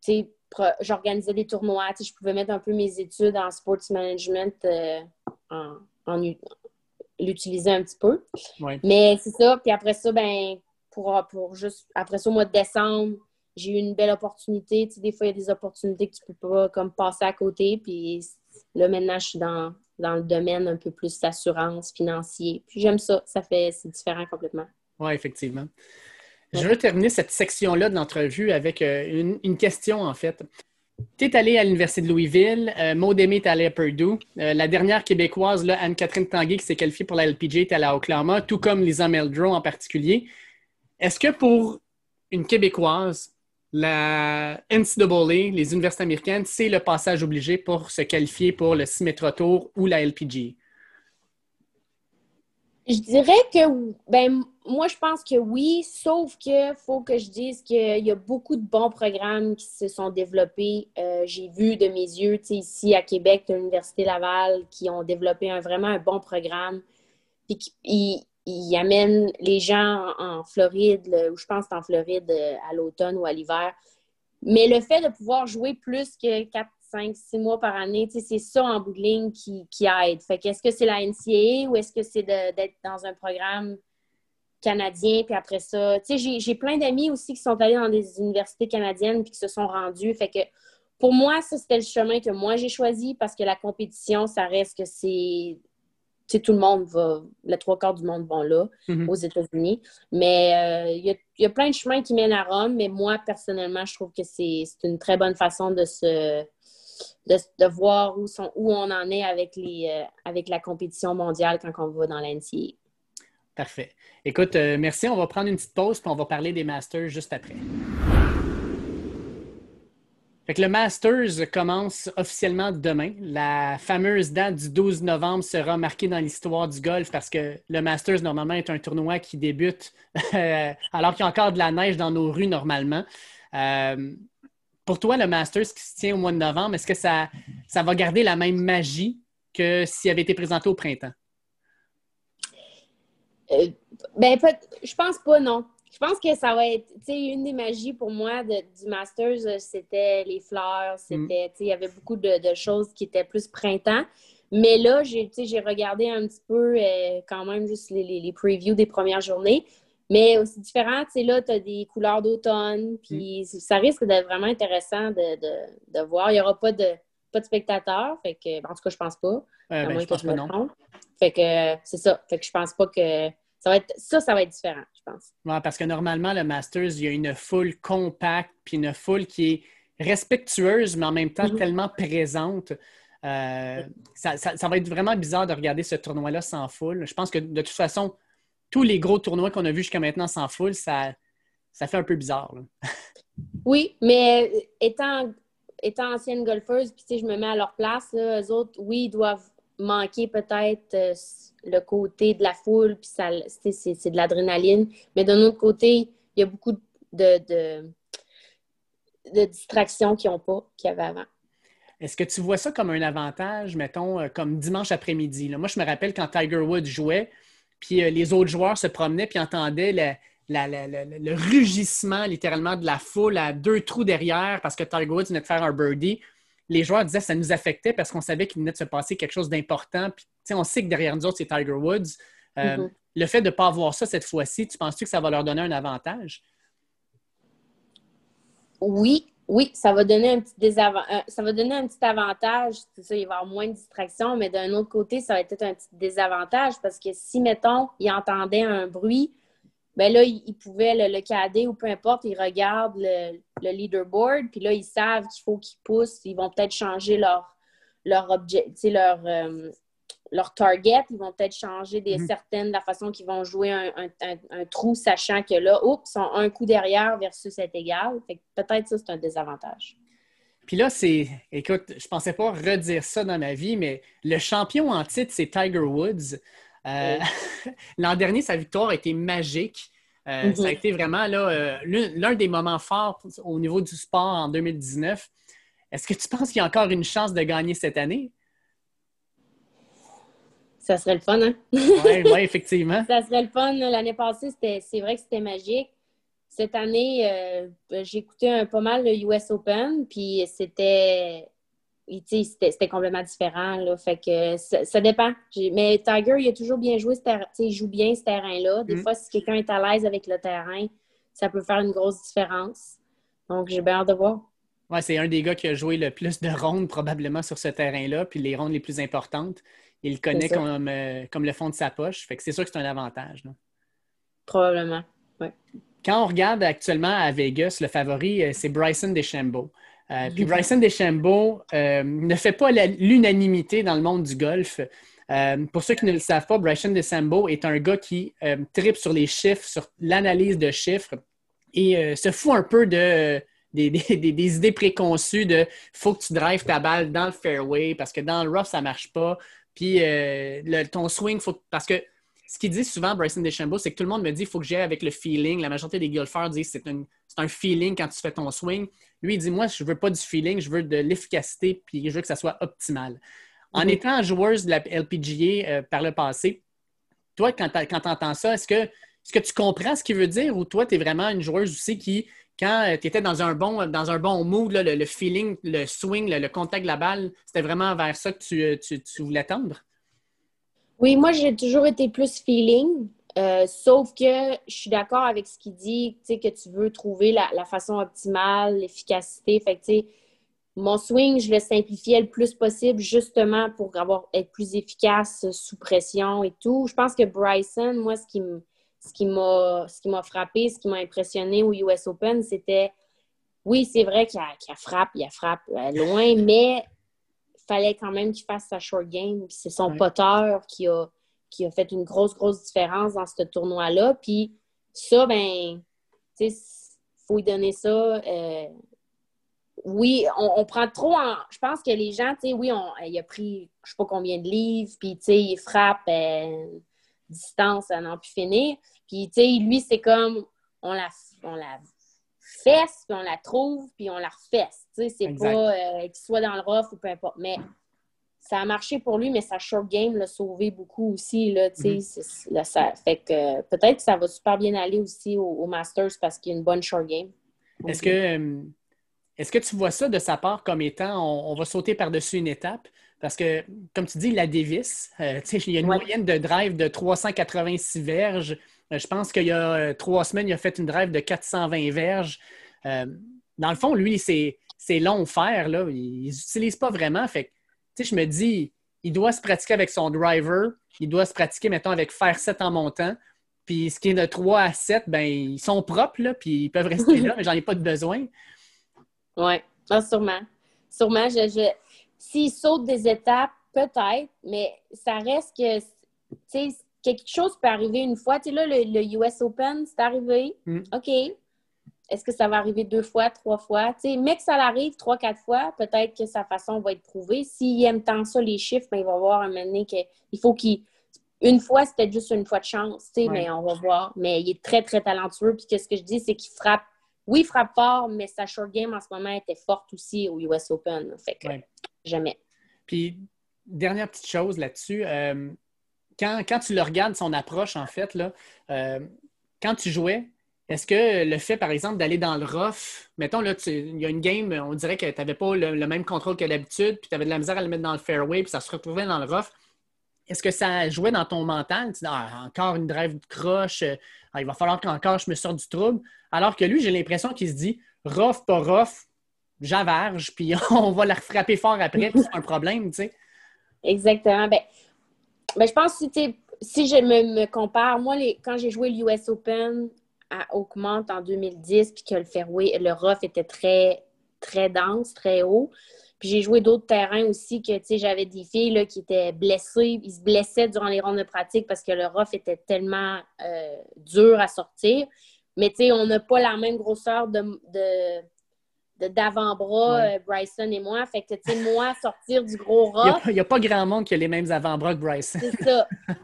tu sais, j'organisais des tournois. Tu sais, je pouvais mettre un peu mes études en sports management en, l'utiliser un petit peu. Mais c'est ça. Puis après ça, ben, pour, pour juste, après ça, au mois de décembre, j'ai eu une belle opportunité. Tu sais, des fois, il y a des opportunités que tu peux pas comme passer à côté. Puis là, maintenant, je suis dans, dans le domaine un peu plus d'assurance financier. Puis j'aime ça. Ça fait, c'est différent complètement. Oui, effectivement. Je veux terminer cette section-là de l'entrevue avec euh, une, question, en fait. Tu es allé à l'Université de Louisville, euh, Maud Aimé est allée à Purdue. Euh, la dernière québécoise, Anne-Catherine Tanguay, qui s'est qualifiée pour la LPG, est allée à Oklahoma, tout comme Lisa Meldrew en particulier. Est-ce que pour une Québécoise, la NCAA, les universités américaines, c'est le passage obligé pour se qualifier pour le 6 mètres tour ou la LPG? Je dirais que, ben, moi, je pense que oui, sauf que faut que je dise qu'il y a beaucoup de bons programmes qui se sont développés. Euh, j'ai vu de mes yeux, ici à Québec, l'Université Laval, qui ont développé vraiment un bon programme. Il amène les gens en Floride, ou je pense en Floride euh, à l'automne ou à l'hiver. Mais le fait de pouvoir jouer plus que 4, 5, 6 mois par année, c'est ça en bout de ligne qui, aide. Fait qu'est-ce que c'est la NCAA ou est-ce que c'est d'être dans un programme canadien, puis après ça, tu sais, j'ai plein d'amis aussi qui sont allés dans des universités canadiennes puis qui se sont rendus. Fait que pour moi, ça, c'était le chemin que moi j'ai choisi parce que la compétition, ça reste que c'est tout le monde va, les trois quarts du monde vont là, mhm. aux États-Unis. Mais euh, il y, a plein de chemins qui mènent à Rome, mais moi, personnellement, je trouve que c'est une très bonne façon de se de, voir où, sont, où on en est avec, les, euh, avec la compétition mondiale quand on va dans l'NCA. Parfait. Écoute, euh, merci. On va prendre une petite pause, puis on va parler des Masters juste après. Fait que le Masters commence officiellement demain. La fameuse date du 12 novembre sera marquée dans l'histoire du golf parce que le Masters, normalement, est un tournoi qui débute euh, alors qu'il y a encore de la neige dans nos rues normalement. Euh, pour toi, le Masters qui se tient au mois de novembre, est-ce que ça, va garder la même magie que s'il avait été présenté au printemps? Euh, ben, je pense pas, non je pense que ça va être, tu sais, une des magies pour moi du Masters, euh, c'était les fleurs, c'était, tu sais, il y avait beaucoup de, choses qui étaient plus printemps. Mais là, j'ai, j'ai regardé un petit peu euh, quand même juste les, les, previews des premières journées. Mais aussi différent, tu sais, là, tu as des couleurs d'automne, puis mm. ça risque d'être vraiment intéressant de, voir. Il n'y aura pas de, pas de spectateurs, fait que, en tout cas, je pense pas. Ben, je pense que non. Fait que c'est ça. Fait que je pense pas que ça va être, ça, ça va être différent, pense. parce que normalement, le Masters, il y a une foule compacte, puis une foule qui est, respectueuse, mais en même temps Mhm. tellement présente. Euh, ça, ça- ça va être vraiment bizarre de regarder ce tournoi-là sans foule. Je pense que de toute façon, tous les gros tournois qu'on a vus jusqu'à maintenant sans foule, ça, ça fait un peu bizarre. là. Oui, mais étant, étant ancienne golfeuse, puis je me mets à leur place, là, eux autres, oui, ils doivent manquer peut-être euh, le côté de la foule, puis ça, c'est c'est de l'adrénaline. Mais d'un autre côté, il y a beaucoup de, de, distractions qu'ils n'ont pas, qu'il y avait avant. Est-ce que tu vois ça comme un avantage, mettons, euh, comme dimanche après-midi? là? Moi, je me rappelle quand Tiger Woods jouait, puis euh, les autres joueurs se promenaient, puis entendaient le rugissement littéralement de la foule à deux trous derrière parce que Tiger Woods venait de faire un birdie. Les joueurs disaient que ça nous affectait parce qu'on savait qu'il venait de se passer quelque chose d'important. Puis, on sait que derrière nous autres, c'est Tiger Woods. Euh, Mhm. Le fait de ne pas avoir ça cette fois-ci, tu penses-tu que ça va leur donner un avantage? Oui, oui, ça va donner un petit euh, ça va donner un petit avantage. Ça, il va y avoir moins de distractions, mais d'un autre côté, ça va être un petit désavantage parce que si, mettons, ils entendaient un bruit, ben là, ils, ils pouvaient le, le cadet ou peu importe, ils regardent le, le leaderboard, puis là, ils savent qu'il faut qu'ils poussent. Ils vont peut-être changer leur, leur objet, leur, euh, leur target. Ils vont peut-être changer des Mhm. certaines, la façon qu'ils vont jouer un, un- un- un trou, sachant que là, oups, ils sont un coup derrière versus être égal. Fait que peut-être ça, c'est un désavantage. Puis là, c'est. Écoute, je pensais pas redire ça dans ma vie, mais le champion en titre, c'est Tiger Woods. Euh, L'an dernier, sa victoire a été magique. Euh, Mhm. Ça a été vraiment euh, l'un des moments forts au niveau du sport en 2019. Est-ce que tu penses qu'il y a encore une chance de gagner cette année? Ça serait le fun, hein? Oui, ouais, effectivement. Ça serait le fun. L'année passée, c'est vrai que c'était magique. Cette année, euh, j'ai écouté un, pas mal le US Open, puis c'était c'était complètement différent. Là, fait que ça, ça dépend. Mais Tiger, il a toujours bien joué, il joue bien ce terrain-là. Des Mm. fois, si quelqu'un est à l'aise avec le terrain, ça peut faire une grosse différence. Donc, j'ai bien hâte de voir. Ouais, c'est un des gars qui a joué le plus de rondes probablement sur ce terrain-là, puis les rondes les plus importantes. Il le connaît comme, euh, comme le fond de sa poche. Fait que c'est sûr que c'est un avantage. Probablement. Quand on regarde actuellement à Vegas, le favori, euh, c'est Bryson DeChambeau. Euh, puis Bryson DeChambeau euh, ne fait pas l'unanimité dans le monde du golf. Euh, pour ceux qui ne le savent pas, Bryson DeChambeau est un gars qui tripe sur les chiffres, sur l'analyse de chiffres et se fout un peu de, des, des- des- des idées préconçues de faut que tu drives ta balle dans le fairway parce que dans le rough, ça marche pas. Puis le- ton swing, faut, parce que ce qu'il dit souvent, Bryson DeChambeau, c'est que tout le monde me dit qu'il faut que j'aille avec le feeling. La majorité des golfeurs disent que c'est un, feeling quand tu fais ton swing. Lui, il dit Moi, je veux pas du feeling, je veux de l'efficacité, puis je veux que ça soit optimal. En Mhm. étant joueuse de la LPGA euh, par le passé, toi, quand tu entends ça, est-ce que, est que tu comprends ce qu'il veut dire ou toi, tu es vraiment une joueuse aussi qui, quand tu étais dans un bon, dans un bon mood, là, le, le feeling, le swing, le, le contact de la balle, c'était vraiment vers ça que tu, euh, tu- tu voulais tendre? Oui, moi, j'ai toujours été plus feeling, euh, sauf que je suis d'accord avec ce qu'il dit, que tu veux trouver la, façon optimale, l'efficacité. Fait que, mon swing, je le simplifiais le plus possible justement pour avoir, être plus efficace sous pression et tout. Je pense que Bryson, moi, ce qui me- ce qui m'a ce qui m'a frappé, ce qui m'a impressionné au US Open, c'était oui, c'est vrai qu'il a, qu'il a frappe, il a frappe euh, loin, mais fallait quand même qu'il fasse sa short game. C'est son Ouais. poteur qui a, qui a fait une grosse, grosse différence dans ce tournoi-là. Puis ça, ben, tu sais, faut lui donner ça. euh, oui, on, on prend trop en. Je pense que les gens, tu sais, oui, on, il a pris je sais pas combien de livres, puis tu sais, il frappe euh, distance à n'en plus finir. Puis tu sais, lui, c'est comme on la, on la fesse, puis on la trouve, puis on la refesse. Tu sais, c'est pas euh, qu'il soit dans le rough ou peu importe. Mais ça a marché pour lui, mais sa short game l'a sauvé beaucoup aussi. Là, tu sais, Mhm. là, ça fait que peut-être que ça va super bien aller aussi au, au Masters parce qu'il y a une bonne short game. Est-ce que, euh, est-ce que tu vois ça de sa part comme étant on, on va sauter par-dessus une étape? Parce que, comme tu dis, la Davis, euh, il y a une Ouais. moyenne de drive de 386 verges. Euh, je pense qu'il y a euh, trois semaines, il a fait une drive de 420 verges. Euh, dans le fond, lui, c'est long faire. Là. Ils n'utilisent pas vraiment. Fait que, tu sais, je me dis, il doit se pratiquer avec son driver. Il doit se pratiquer, mettons, avec faire 7 en montant. Puis ce qui est de 3 à 7, ben, ils sont propres, là, puis ils peuvent rester là, mais j'en ai pas de besoin. Ouais. Ah, sûrement. Sûrement. Je, je... S'il saute des étapes, peut-être, mais ça reste que, tu sais, quelque chose peut arriver une fois. Tu sais, là, le, US Open, c'est arrivé. Mm. OK. Est-ce que ça va arriver deux fois, trois fois? Tu sais, mais que ça l'arrive trois, quatre fois, peut-être que sa façon va être prouvée. S'il aime tant ça, les chiffres, ben, il va voir un moment donné qu'il faut qu'il. Une fois, c'était juste une fois de chance, tu sais, mais on va voir. Mais il est très, très talentueux. Puis, qu'est-ce que je dis, c'est qu'il frappe. Oui, il frappe fort, mais sa short game en ce moment était forte aussi au US Open. Fait que jamais. Puis, dernière petite chose là-dessus. Euh, quand, tu le regardes, son approche, en fait, là, euh, quand tu jouais, est-ce que le fait, par exemple, d'aller dans le rough, mettons, là, il y a une game, on dirait que tu n'avais pas le, même contrôle que d'habitude, puis tu avais de la misère à le mettre dans le fairway, puis ça se retrouvait dans le rough. Est-ce que ça jouait dans ton mental? Tu dis, ah, encore une drive de croche, euh, ah, il va falloir qu'encore je me sorte du trouble. Alors que lui, j'ai l'impression qu'il se dit, rough, pas rough, j'averge, puis on va la frapper fort après, puis c'est un problème, tu sais? Exactement. Ben, ben, je pense que si, si je me, compare, moi, les, quand j'ai joué l'US Open à Oakmont en 2010, puis que le fairway, le rough était très, très dense, très haut. Puis j'ai joué d'autres terrains aussi que, tu sais, j'avais des filles là, qui étaient blessées. Ils se blessaient durant les rondes de pratique parce que le rough était tellement euh, dur à sortir. Mais, tu sais, on n'a pas la même grosseur de d'avant-bras, euh, Bryson et moi. Fait que, tu sais, moi, sortir du gros rock. Il n'y a, pas grand monde qui a les mêmes avant-bras que Bryson. C'est ça.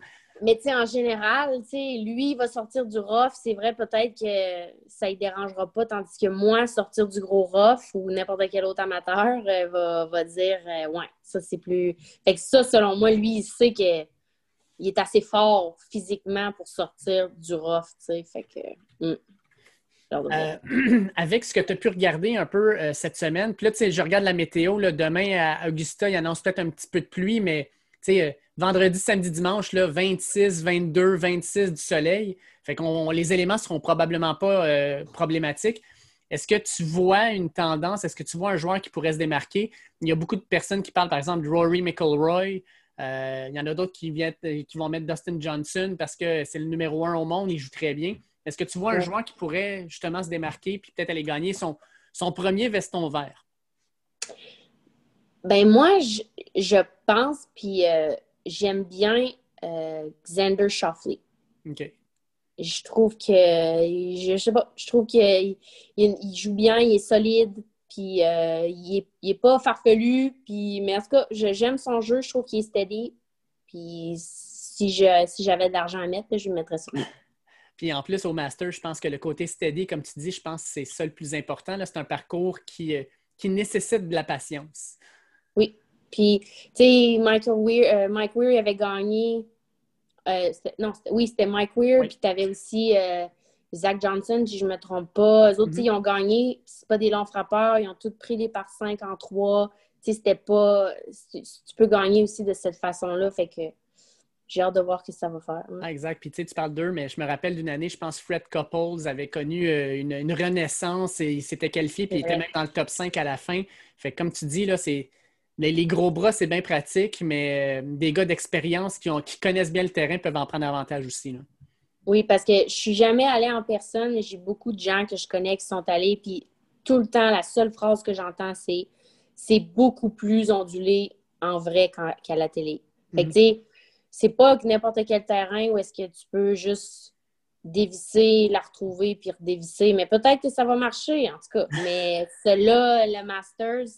Mais, tu sais, en général, tu sais, lui, il va sortir du rough. C'est vrai, peut-être que ça ne dérangera pas, tandis que moi, sortir du gros rough ou n'importe quel autre amateur euh, va, va, dire, euh, ouais, ça, c'est plus. Fait que ça, selon moi, lui, il sait que il est assez fort physiquement pour sortir du rough, tu sais. Fait que. Hmm. Euh, avec ce que tu as pu regarder un peu euh, cette semaine, puis là, tu sais, je regarde la météo. Là, demain, à Augusta, il annonce peut-être un petit peu de pluie, mais tu sais, euh, vendredi, samedi, dimanche, là, 26, 22, 26 du soleil. Fait les éléments ne seront probablement pas problématiques. Est-ce que tu vois une tendance? Est-ce que tu vois un joueur qui pourrait se démarquer? Il y a beaucoup de personnes qui parlent, par exemple, de Rory McIlroy. il y en a d'autres qui, qui vont mettre Dustin Johnson parce que c'est le numéro un au monde, il joue très bien. Est-ce que tu vois un joueur qui pourrait justement se démarquer puis peut-être aller gagner son, son premier veston vert? Ben moi, je, pense, puis euh, j'aime bien euh, Xander Shoffley. OK. Je trouve que, je, sais pas, je trouve qu'il il, joue bien, il est solide, puis euh, il, est, pas farfelu, puis, mais en tout cas, j'aime son jeu, je trouve qu'il est steady, puis si j'avais si de l'argent à mettre, je lui mettrais ça. Puis en plus, au Master, je pense que le côté steady, comme tu dis, je pense que c'est ça le plus important. C'est un parcours qui, euh, qui nécessite de la patience. Oui. Puis, tu sais, euh, Mike Weir avait gagné. Euh, non, oui, c'était Mike Weir. Puis tu avais aussi Zach Johnson, si je ne me trompe pas. Eux autres, mm-hmm. ils ont gagné. C'est pas des longs frappeurs. Ils ont tous pris des par 5 en 3. Tu sais, c'était pas. Tu peux gagner aussi de cette façon-là. Fait que j'ai hâte de voir ce que ça va faire. Ah, exact. Puis tu sais, tu parles d'eux, mais je me rappelle d'une année, je pense Fred Couples avait connu euh, une, renaissance et il s'était qualifié, puis il était même dans le top 5 à la fin. Fait que comme tu dis, là, c'est. Les, gros bras, c'est bien pratique, mais euh, des gars d'expérience qui, qui connaissent bien le terrain peuvent en prendre avantage aussi. Oui, parce que je suis jamais allée en personne, mais j'ai beaucoup de gens que je connais qui sont allés, puis tout le temps, la seule phrase que j'entends, c'est c'est beaucoup plus ondulé en vrai qu'à la télé. Fait que, sais, c'est pas n'importe quel terrain où est-ce que tu peux juste dévisser, la retrouver puis redévisser. Mais peut-être que ça va marcher, en tout cas. Mais cela, le Masters,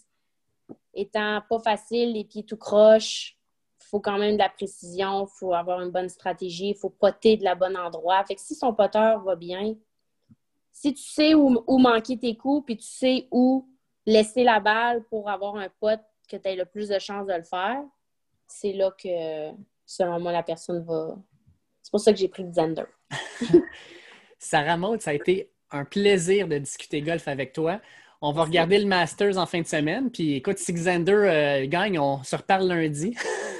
étant pas facile, les pieds tout croches, il faut quand même de la précision, il faut avoir une bonne stratégie, il faut poter de la bonne endroit. Fait que si son poteur va bien, si tu sais où, où manquer tes coups, puis tu sais où laisser la balle pour avoir un pote que tu aies le plus de chances de le faire, c'est là que selon moi, la personne va. C'est pour ça que j'ai pris Xander. Sarah Maud, ça a été un plaisir de discuter golf avec toi. On va regarder le Masters en fin de semaine. Puis écoute, si Xander euh, gagne, on se reparle lundi.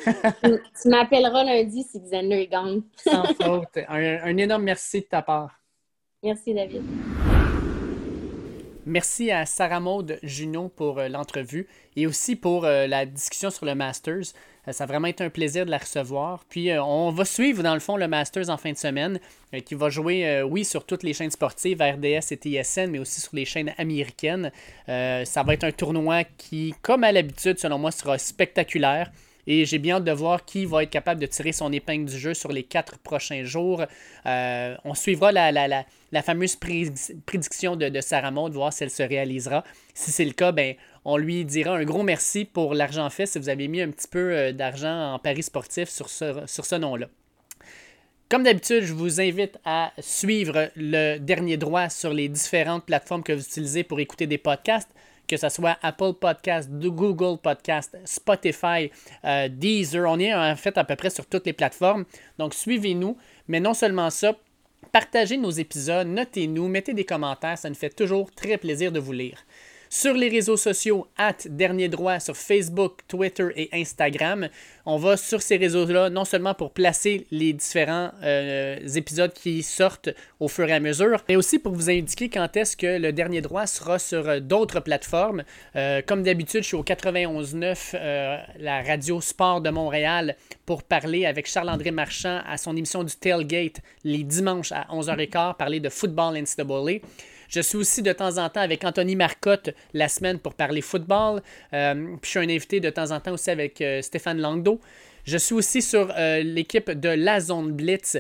tu m'appelleras lundi si Xander gagne. Sans faute. Un, énorme merci de ta part. Merci, David. Merci à Sarah Maud Junot pour euh, l'entrevue et aussi pour euh, la discussion sur le Masters. Ça a vraiment été un plaisir de la recevoir. Puis on va suivre dans le fond le Masters en fin de semaine, qui va jouer, oui, sur toutes les chaînes sportives, RDS et TSN, mais aussi sur les chaînes américaines. ça va être un tournoi qui, comme à l'habitude, selon moi, sera spectaculaire. Et j'ai bien hâte de voir qui va être capable de tirer son épingle du jeu sur les quatre prochains jours. Euh, on suivra la, la, fameuse prédiction de, de, Sarah voir si elle se réalisera. Si c'est le cas, ben, on lui dira un gros merci pour l'argent fait si vous avez mis un petit peu euh, d'argent en paris sportif sur sur ce nom-là. Comme d'habitude, je vous invite à suivre le dernier droit sur les différentes plateformes que vous utilisez pour écouter des podcasts que ce soit Apple Podcast, Google Podcast, Spotify, euh, Deezer. On est en fait à peu près sur toutes les plateformes. Donc suivez-nous. Mais non seulement ça, partagez nos épisodes, notez-nous, mettez des commentaires. Ça nous fait toujours très plaisir de vous lire sur les réseaux sociaux, at Dernier Droit, sur Facebook, Twitter et Instagram. On va sur ces réseaux-là, non seulement pour placer les différents euh, épisodes qui sortent au fur et à mesure, mais aussi pour vous indiquer quand est-ce que le Dernier Droit sera sur euh, d'autres plateformes. Euh, comme d'habitude, je suis au 91.9, la radio sport de Montréal, pour parler avec Charles-André Marchand à son émission du Tailgate les dimanches à 11h15, parler de football NCAA. Je suis aussi de temps en temps avec Anthony Marcotte la semaine pour parler football. Euh, puis je suis un invité de temps en temps aussi avec euh, Stéphane Langdo. Je suis aussi sur euh, l'équipe de La Zone Blitz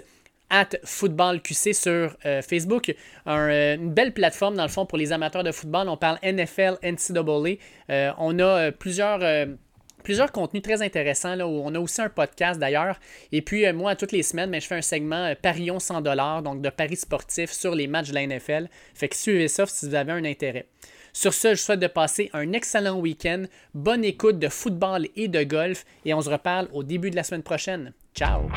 at Football QC sur Facebook. une belle plateforme, dans le fond, pour les amateurs de football. On parle NFL, NCAA. on a plusieurs plusieurs contenus très intéressants. Là, où on a aussi un podcast d'ailleurs. Et puis, euh, moi, toutes les semaines, mais je fais un segment euh, Parions 100 donc de paris sportifs sur les matchs de la NFL. Fait que suivez ça si vous avez un intérêt. Sur ce, je souhaite de passer un excellent week-end. Bonne écoute de football et de golf. Et on se reparle au début de la semaine prochaine. Ciao!